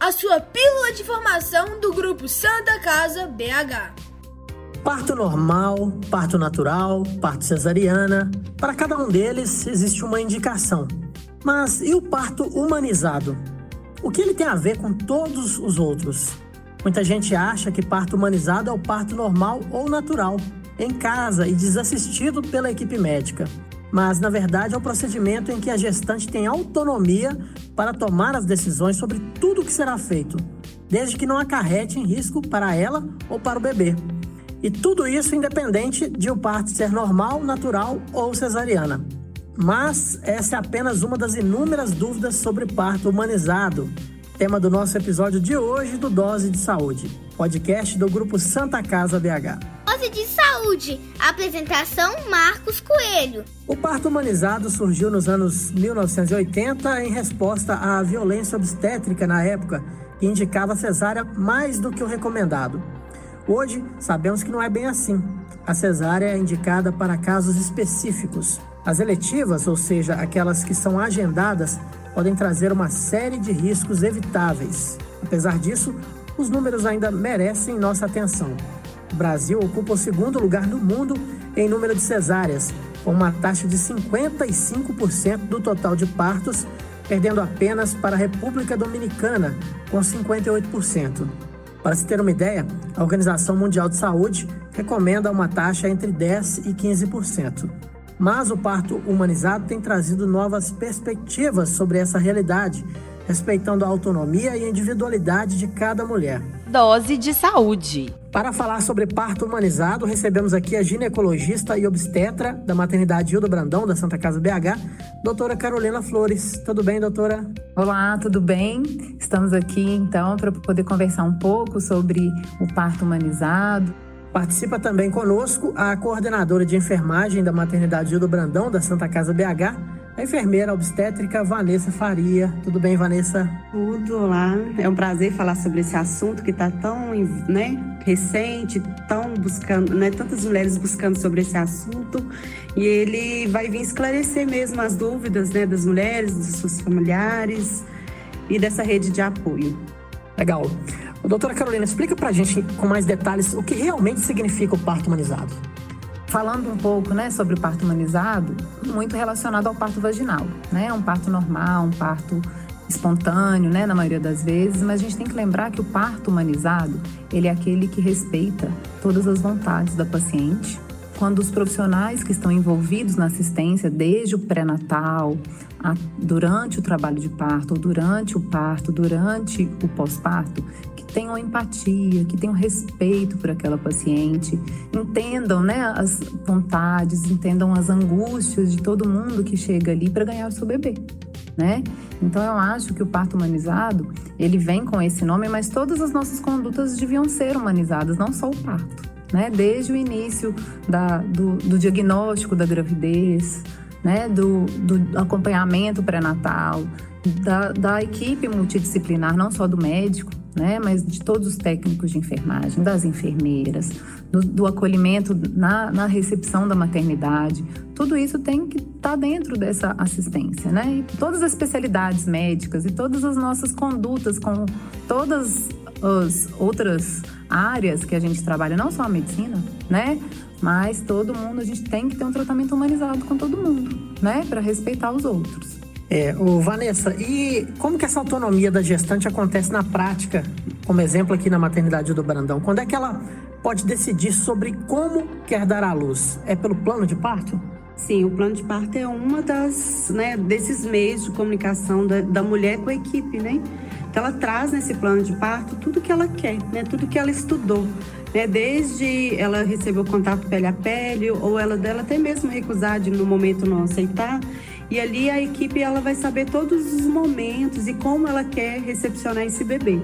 a sua pílula de formação do grupo Santa Casa BH. Parto normal, parto natural, parto cesariana. Para cada um deles existe uma indicação. Mas e o parto humanizado? O que ele tem a ver com todos os outros? Muita gente acha que parto humanizado é o parto normal ou natural, em casa e desassistido pela equipe médica. Mas, na verdade, é o procedimento em que a gestante tem autonomia para tomar as decisões sobre tudo o que será feito, desde que não acarrete em risco para ela ou para o bebê. E tudo isso independente de o parto ser normal, natural ou cesariana. Mas essa é apenas uma das inúmeras dúvidas sobre parto humanizado, tema do nosso episódio de hoje do Dose de Saúde, podcast do grupo Santa Casa BH. Dose de Saúde, apresentação Marcos Coelho. O parto humanizado surgiu nos anos 1980 em resposta à violência obstétrica na época, que indicava cesárea mais do que o recomendado. Hoje, sabemos que não é bem assim. A cesárea é indicada para casos específicos. As eletivas, ou seja, aquelas que são agendadas, podem trazer uma série de riscos evitáveis. Apesar disso, os números ainda merecem nossa atenção. O Brasil ocupa o segundo lugar no mundo em número de cesáreas, com uma taxa de 55% do total de partos, perdendo apenas para a República Dominicana, com 58%. Para se ter uma ideia, a Organização Mundial de Saúde recomenda uma taxa entre 10% e 15%. Mas o parto humanizado tem trazido novas perspectivas sobre essa realidade, respeitando a autonomia e individualidade de cada mulher. Dose de saúde. Para falar sobre parto humanizado, recebemos aqui a ginecologista e obstetra da maternidade Hilda Brandão, da Santa Casa BH, doutora Carolina Flores. Tudo bem, doutora? Olá, tudo bem? Estamos aqui então para poder conversar um pouco sobre o parto humanizado. Participa também conosco a coordenadora de enfermagem da maternidade Hilda Brandão, da Santa Casa BH, a enfermeira obstétrica Vanessa Faria. Tudo bem, Vanessa? Tudo lá. É um prazer falar sobre esse assunto que está tão né, recente, tão buscando, né, tantas mulheres buscando sobre esse assunto. E ele vai vir esclarecer mesmo as dúvidas né, das mulheres, dos seus familiares e dessa rede de apoio. Legal. Doutora Carolina, explica pra gente com mais detalhes o que realmente significa o parto humanizado. Falando um pouco né, sobre o parto humanizado, muito relacionado ao parto vaginal. Né? Um parto normal, um parto espontâneo, né, na maioria das vezes, mas a gente tem que lembrar que o parto humanizado, ele é aquele que respeita todas as vontades da paciente. Quando os profissionais que estão envolvidos na assistência, desde o pré-natal, durante o trabalho de parto, ou durante o parto, durante o pós-parto, tenham empatia, que tenham respeito por aquela paciente, entendam né, as vontades, entendam as angústias de todo mundo que chega ali para ganhar o seu bebê. Né? Então eu acho que o parto humanizado, ele vem com esse nome, mas todas as nossas condutas deviam ser humanizadas, não só o parto, né? Desde o início da, do, do diagnóstico da gravidez, né? Do, do acompanhamento pré-natal, da, da equipe multidisciplinar, não só do médico, né, mas de todos os técnicos de enfermagem, das enfermeiras, do, do acolhimento na, na, recepção da maternidade, tudo isso tem que estar tá dentro dessa assistência, né? E todas as especialidades médicas e todas as nossas condutas com todas as outras áreas que a gente trabalha, não só a medicina, né? Mas todo mundo, a gente tem que ter um tratamento humanizado com todo mundo, né? Para respeitar os outros. É, o Vanessa, e como que essa autonomia da gestante acontece na prática, como exemplo aqui na maternidade do Brandão? Quando é que ela pode decidir sobre como quer dar à luz? É pelo plano de parto? Sim, o plano de parto é uma das, né, desses meios de comunicação da, da mulher com a equipe, né? Ela traz nesse plano de parto tudo que ela quer, né? Tudo que ela estudou, né? Desde ela receber o contato pele a pele ou ela dela até mesmo recusar de no momento não aceitar, e ali a equipe ela vai saber todos os momentos e como ela quer recepcionar esse bebê.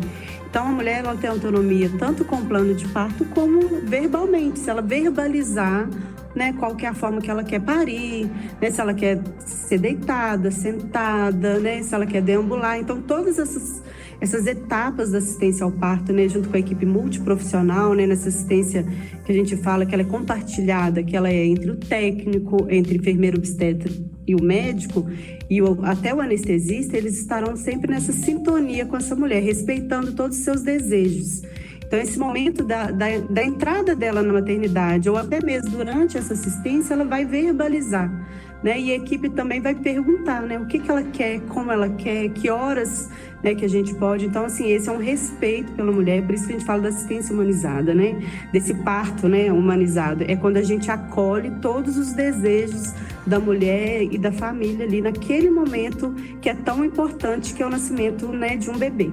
Então a mulher ela tem autonomia tanto com o plano de parto como verbalmente, se ela verbalizar né, qual que é a forma que ela quer parir, né, se ela quer ser deitada, sentada, né, se ela quer deambular. Então todas essas essas etapas da assistência ao parto, né, junto com a equipe multiprofissional, né, nessa assistência que a gente fala que ela é compartilhada, que ela é entre o técnico, entre o enfermeiro obstetra e o médico, e o, até o anestesista, eles estarão sempre nessa sintonia com essa mulher, respeitando todos os seus desejos. Então, esse momento da, da, da, entrada dela na maternidade, ou até mesmo durante essa assistência, ela vai verbalizar. Né? E a equipe também vai perguntar né? o que, que ela quer, como ela quer, que horas né, que a gente pode. Então, assim, esse é um respeito pela mulher, por isso que a gente fala da assistência humanizada, né? Desse parto né, humanizado. É quando a gente acolhe todos os desejos da mulher e da família ali naquele momento que é tão importante, que é o nascimento né, de um bebê.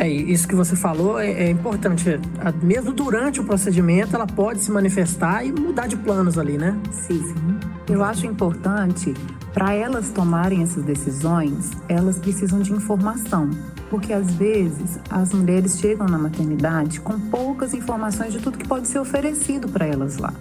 É, isso que você falou é, é, importante. Mesmo durante o procedimento, ela pode se manifestar e mudar de planos ali, né? Sim, sim. Eu acho importante, para elas tomarem essas decisões, elas precisam de informação. Porque às vezes as mulheres chegam na maternidade com poucas informações de tudo que pode ser oferecido para elas lá.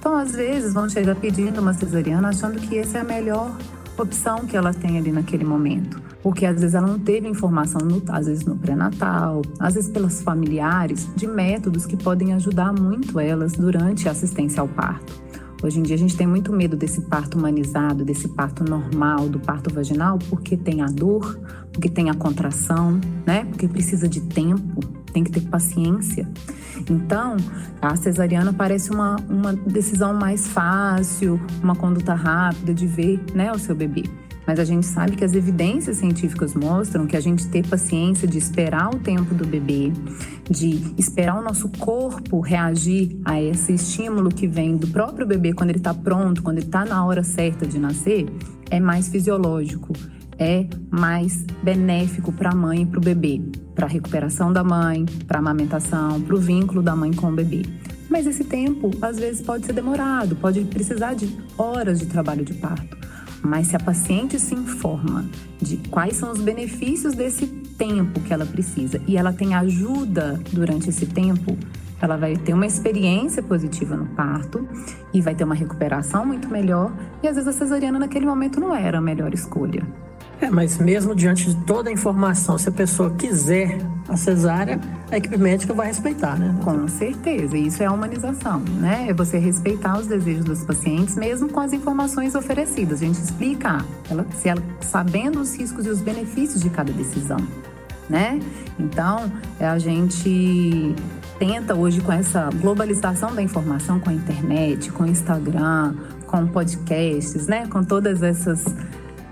Então, às vezes, vão chegar pedindo uma cesariana achando que essa é a melhor opção que ela tem ali naquele momento porque às vezes ela não teve informação, no, às vezes no pré-natal, às vezes pelos familiares, de métodos que podem ajudar muito elas durante a assistência ao parto. Hoje em dia a gente tem muito medo desse parto humanizado, desse parto normal, do parto vaginal, porque tem a dor, porque tem a contração, né? Porque precisa de tempo, tem que ter paciência. Então, a cesariana parece uma, uma decisão mais fácil, uma conduta rápida de ver né, o seu bebê. Mas a gente sabe que as evidências científicas mostram que a gente ter paciência de esperar o tempo do bebê, de esperar o nosso corpo reagir a esse estímulo que vem do próprio bebê quando ele está pronto, quando ele está na hora certa de nascer, é mais fisiológico, é mais benéfico para a mãe e para o bebê, para a recuperação da mãe, para a amamentação, para o vínculo da mãe com o bebê. Mas esse tempo, às vezes, pode ser demorado, pode precisar de horas de trabalho de parto. Mas se a paciente se informa de quais são os benefícios desse tempo que ela precisa e ela tem ajuda durante esse tempo, ela vai ter uma experiência positiva no parto e vai ter uma recuperação muito melhor. E às vezes a cesariana naquele momento não era a melhor escolha. É, mas mesmo diante de toda a informação, se a pessoa quiser a cesárea, a equipe médica vai respeitar, né? Com certeza, isso é a humanização, né? É você respeitar os desejos dos pacientes, mesmo com as informações oferecidas. A gente explica, ela, se ela sabendo os riscos e os benefícios de cada decisão, né? Então, a gente tenta hoje com essa globalização da informação, com a internet, com o Instagram, com podcasts, né? Com todas essas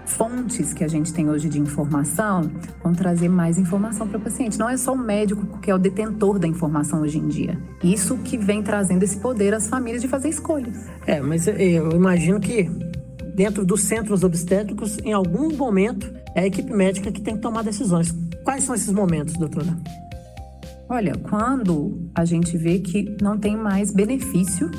fontes que a gente tem hoje de informação vão trazer mais informação para o paciente. Não é só o médico que é o detentor da informação hoje em dia. Isso que vem trazendo esse poder às famílias de fazer escolhas. É, mas eu imagino que dentro dos centros obstétricos, em algum momento, é a equipe médica que tem que tomar decisões. Quais são esses momentos, doutora? Olha, quando a gente vê que não tem mais benefício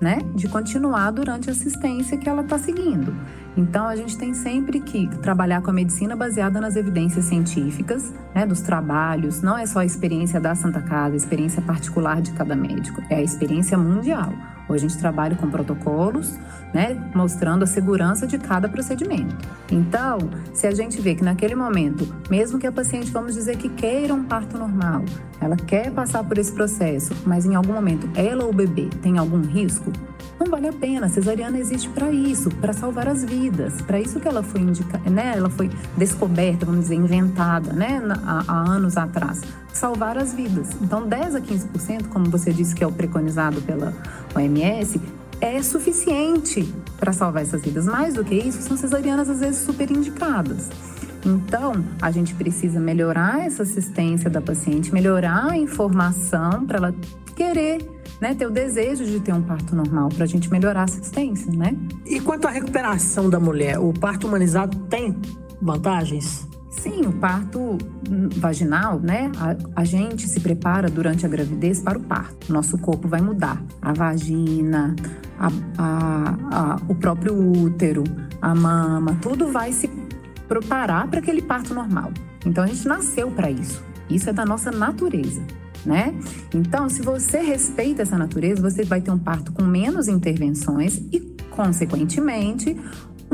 né, de continuar durante a assistência que ela está seguindo. Então, a gente tem sempre que trabalhar com a medicina baseada nas evidências científicas, né, dos trabalhos. Não é só a experiência da Santa Casa, a experiência particular de cada médico, é a experiência mundial. Hoje a gente trabalha com protocolos, né, mostrando a segurança de cada procedimento. Então, se a gente vê que naquele momento, mesmo que a paciente, vamos dizer que queira um parto normal, ela quer passar por esse processo, mas em algum momento ela ou o bebê tem algum risco, não vale a pena. A cesariana existe para isso, para salvar as vidas. Para isso que ela foi indicada, né? Ela foi descoberta, vamos dizer, inventada, né? Há, há anos atrás. Salvar as vidas. Então, 10 a 15%, como você disse que é o preconizado pela OMS, é suficiente para salvar essas vidas. Mais do que isso, são cesarianas às vezes super indicadas. Então, a gente precisa melhorar essa assistência da paciente, melhorar a informação para ela querer né, ter o desejo de ter um parto normal para a gente melhorar a assistência, né? E quanto à recuperação da mulher, o parto humanizado tem vantagens? Sim, o parto vaginal, né? A, a, gente se prepara durante a gravidez para o parto. Nosso corpo vai mudar. A vagina, a, a, o próprio útero, a mama, tudo vai se preparar para aquele parto normal. Então a gente nasceu para isso. Isso é da nossa natureza né? Então, se você respeita essa natureza, você vai ter um parto com menos intervenções e, consequentemente,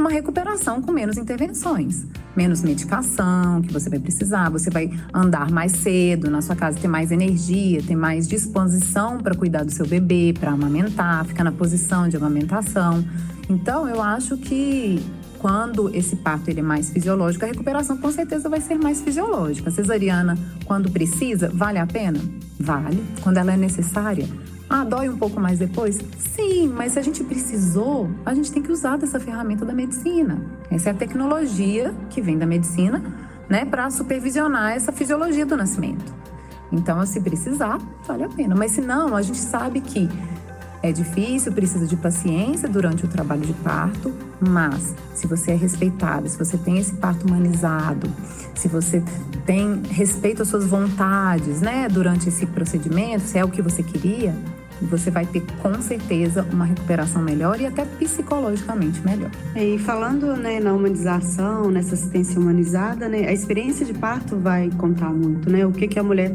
uma recuperação com menos intervenções, menos medicação que você vai precisar, você vai andar mais cedo na sua casa, ter mais energia, ter mais disposição para cuidar do seu bebê, para amamentar, ficar na posição de amamentação. Então, eu acho que quando esse parto ele é mais fisiológico, a recuperação com certeza vai ser mais fisiológica. A cesariana, quando precisa, vale a pena? Vale. Quando ela é necessária, ah, dói um pouco mais depois? Sim, mas se a gente precisou, a gente tem que usar dessa ferramenta da medicina. Essa é a tecnologia que vem da medicina, né, para supervisionar essa fisiologia do nascimento. Então, se precisar, vale a pena. Mas se não, a gente sabe que é difícil, precisa de paciência durante o trabalho de parto, mas se você é respeitado, se você tem esse parto humanizado, se você tem respeito às suas vontades, né, durante esse procedimento, se é o que você queria, você vai ter com certeza uma recuperação melhor e até psicologicamente melhor. E falando né, na humanização, nessa assistência humanizada, né, a experiência de parto vai contar muito, né? O que, que a mulher,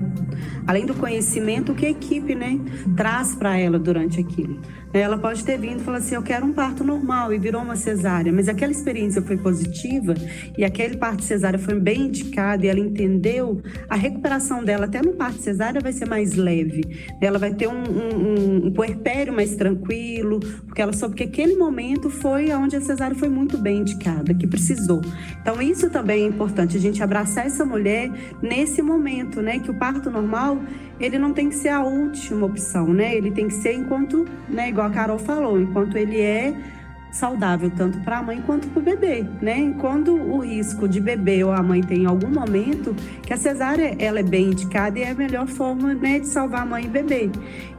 além do conhecimento, o que a equipe né, traz para ela durante aquilo. Ela pode ter vindo e falar assim: eu quero um parto normal e virou uma cesárea, mas aquela experiência foi positiva e aquele parto cesárea foi bem indicado e ela entendeu, a recuperação dela até no parto cesárea vai ser mais leve. Ela vai ter um, um, um puerpério mais tranquilo, porque ela soube que aquele momento foi onde a cesárea foi muito bem indicada, que precisou. Então, isso também é importante, a gente abraçar essa mulher nesse momento, né? Que o parto normal ele não tem que ser a última opção, né? Ele tem que ser enquanto, né, igual a Carol falou, enquanto ele é saudável tanto para a mãe quanto para o bebê, né? Quando o risco de bebê ou a mãe tem em algum momento que a cesárea ela é bem indicada e é a melhor forma né, de salvar a mãe e bebê.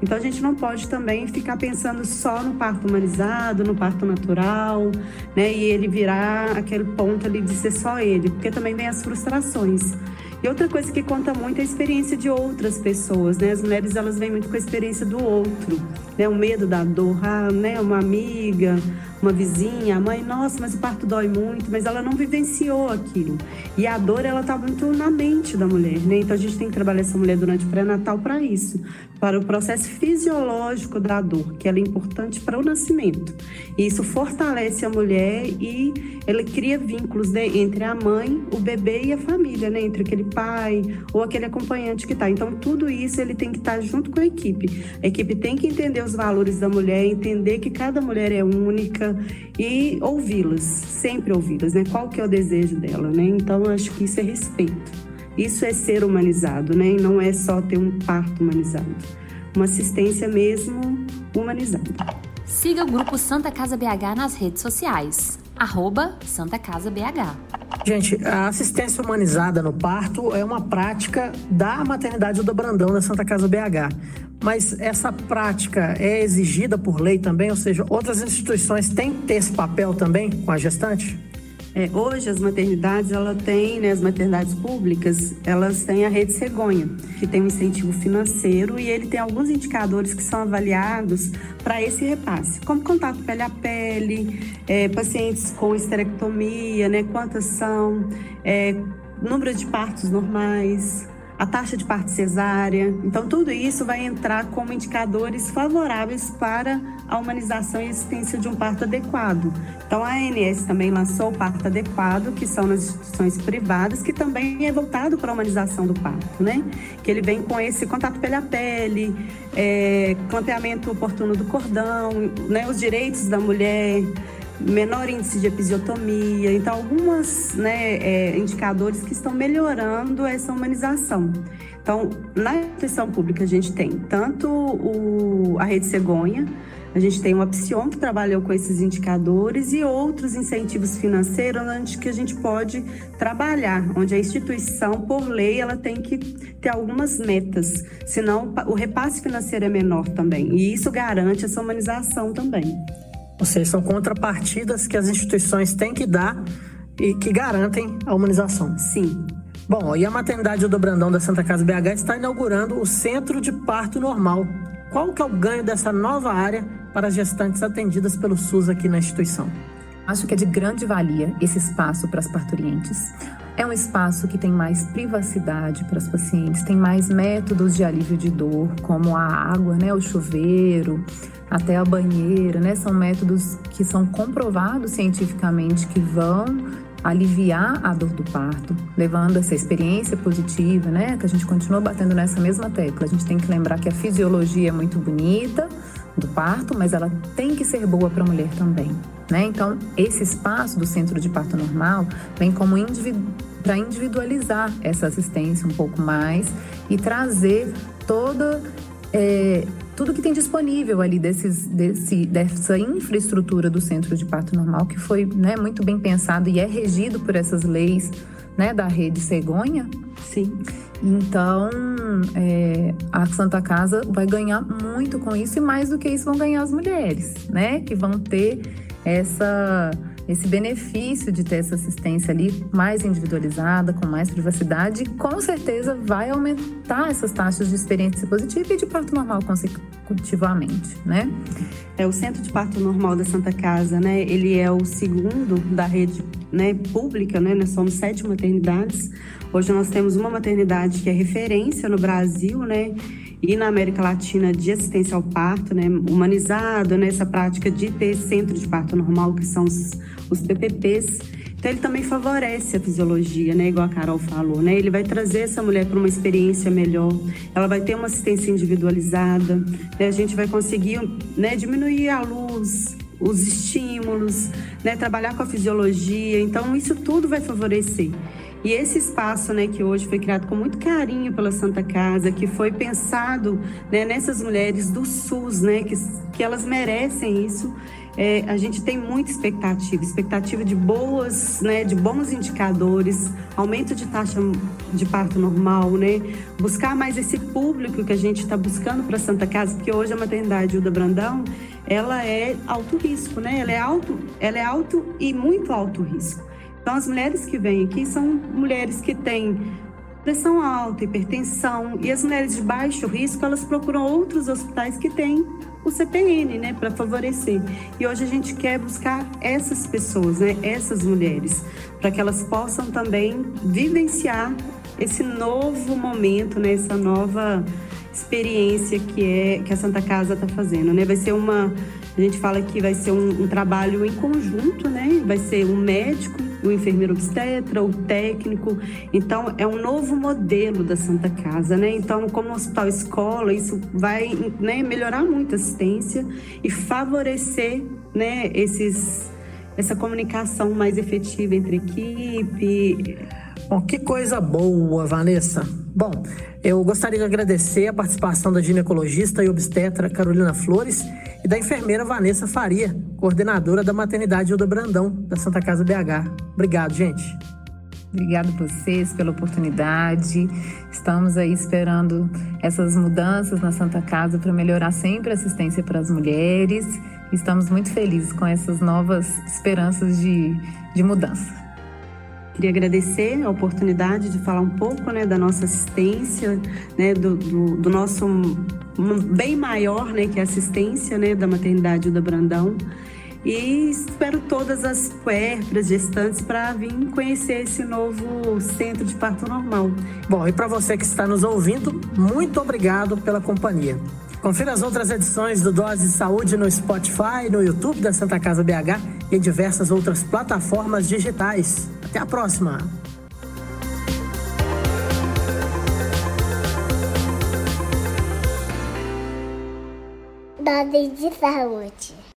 Então a gente não pode também ficar pensando só no parto humanizado, no parto natural, né? E ele virar aquele ponto ali de ser só ele, porque também vem as frustrações. E outra coisa que conta muito é a experiência de outras pessoas, né? As mulheres elas vêm muito com a experiência do outro, né? O medo da dor, ah, né? Uma amiga, uma vizinha, a mãe, nossa, mas o parto dói muito, mas ela não vivenciou aquilo. E a dor, ela tá muito na mente da mulher, né? Então a gente tem que trabalhar essa mulher durante o pré-natal para isso, para o processo fisiológico da dor, que ela é importante para o nascimento. E isso fortalece a mulher e ela cria vínculos né, entre a mãe, o bebê e a família, né? Entre aquele pai ou aquele acompanhante que está. Então tudo isso ele tem que estar tá junto com a equipe. A equipe tem que entender os valores da mulher, entender que cada mulher é única e ouvi-las, sempre ouvi-las, né? Qual que é o desejo dela, né? Então, acho que isso é respeito. Isso é ser humanizado, né? E não é só ter um parto humanizado. Uma assistência mesmo humanizada. Siga o Grupo Santa Casa BH nas redes sociais. Arroba Santa Casa BH. Gente, a assistência humanizada no parto é uma prática da maternidade do Brandão na Santa Casa BH. Mas essa prática é exigida por lei também? Ou seja, outras instituições têm que ter esse papel também com a gestante? É, hoje as maternidades, ela tem, né, as maternidades públicas, elas têm a rede cegonha, que tem um incentivo financeiro e ele tem alguns indicadores que são avaliados para esse repasse, como contato pele a pele, é, pacientes com esterectomia, né, quantas são, é, número de partos normais, a taxa de parto cesárea. Então, tudo isso vai entrar como indicadores favoráveis para a humanização e assistência de um parto adequado. Então, a ANS também lançou o parto adequado, que são nas instituições privadas, que também é voltado para a humanização do parto, né? Que ele vem com esse contato pele a pele, é, oportuno do cordão, né? Os direitos da mulher, menor índice de episiotomia, então alguns né, é, indicadores que estão melhorando essa humanização. Então, na instituição pública a gente tem tanto o, a rede cegonha, a gente tem o Psion que trabalhou com esses indicadores e outros incentivos financeiros onde que a gente pode trabalhar, onde a instituição, por lei, ela tem que ter algumas metas, senão o repasse financeiro é menor também. E isso garante essa humanização também. Ou seja, são contrapartidas que as instituições têm que dar e que garantem a humanização. Sim. Bom, e a maternidade do Brandão da Santa Casa BH está inaugurando o Centro de Parto Normal. Qual que é o ganho dessa nova área para as gestantes atendidas pelo SUS aqui na instituição? Acho que é de grande valia esse espaço para as parturientes, É um espaço que tem mais privacidade para as pacientes, tem mais métodos de alívio de dor, como a água, né, o chuveiro, até a banheira, né? São métodos que são comprovados cientificamente que vão aliviar a dor do parto, levando essa experiência positiva, né? Que a gente continua batendo nessa mesma tecla. A gente tem que lembrar que a fisiologia é muito bonita do parto, mas ela tem que ser boa para a mulher também, né? Então, esse espaço do centro de parto normal vem como individu para individualizar essa assistência um pouco mais e trazer toda é, tudo que tem disponível ali desses, desse, dessa infraestrutura do centro de parto normal que foi né, muito bem pensado e é regido por essas leis né, da rede cegonha. Sim. Então, é, a Santa Casa vai ganhar muito com isso e mais do que isso vão ganhar as mulheres, né? Que vão ter essa esse benefício de ter essa assistência ali mais individualizada, com mais privacidade, com certeza vai aumentar essas taxas de experiência positiva e de parto normal consecutivamente, né? É o Centro de Parto Normal da Santa Casa, né? Ele é o segundo da rede né, pública, né? Nós somos sete maternidades. Hoje nós temos uma maternidade que é referência no Brasil, né? e na América Latina de assistência ao parto, né, humanizado, né, essa prática de ter centro de parto normal, que são os, os PPPs. Então ele também favorece a fisiologia, né, igual a Carol falou, né? Ele vai trazer essa mulher para uma experiência melhor. Ela vai ter uma assistência individualizada, né? A gente vai conseguir, né, diminuir a luz, os estímulos, né, trabalhar com a fisiologia. Então isso tudo vai favorecer. E esse espaço, né, que hoje foi criado com muito carinho pela Santa Casa, que foi pensado né, nessas mulheres do SUS, né, que, que elas merecem isso. É, a gente tem muita expectativa, expectativa de boas, né, de bons indicadores, aumento de taxa de parto normal, né, buscar mais esse público que a gente está buscando para Santa Casa, porque hoje a maternidade Uda Brandão, ela é alto risco, né, ela é alto, ela é alto e muito alto risco. Então, as mulheres que vêm aqui são mulheres que têm pressão alta, hipertensão, e as mulheres de baixo risco, elas procuram outros hospitais que têm o CPN, né, para favorecer. E hoje a gente quer buscar essas pessoas, né, essas mulheres, para que elas possam também vivenciar esse novo momento, né, essa nova experiência que é que a Santa Casa está fazendo, né? Vai ser uma, a gente fala que vai ser um, um trabalho em conjunto, né? Vai ser um médico o enfermeiro obstetra, o técnico. Então, é um novo modelo da Santa Casa, né? Então, como hospital escola, isso vai né, melhorar muito a assistência e favorecer né, esses, essa comunicação mais efetiva entre equipe. Bom, que coisa boa, Vanessa. Bom, eu gostaria de agradecer a participação da ginecologista e obstetra Carolina Flores e da enfermeira Vanessa Faria, coordenadora da maternidade Hilda Brandão, da Santa Casa BH. Obrigado, gente. Obrigado a vocês pela oportunidade. Estamos aí esperando essas mudanças na Santa Casa para melhorar sempre a assistência para as mulheres. Estamos muito felizes com essas novas esperanças de, de mudança. Queria agradecer a oportunidade de falar um pouco né, da nossa assistência, né, do, do, do nosso bem maior, né, que é a assistência né, da maternidade da Brandão. E espero todas as puérperas, gestantes, para vir conhecer esse novo centro de parto normal. Bom, e para você que está nos ouvindo, muito obrigado pela companhia. Confira as outras edições do Dose de Saúde no Spotify, no YouTube da Santa Casa BH e em diversas outras plataformas digitais. Até a próxima! Dose de Saúde.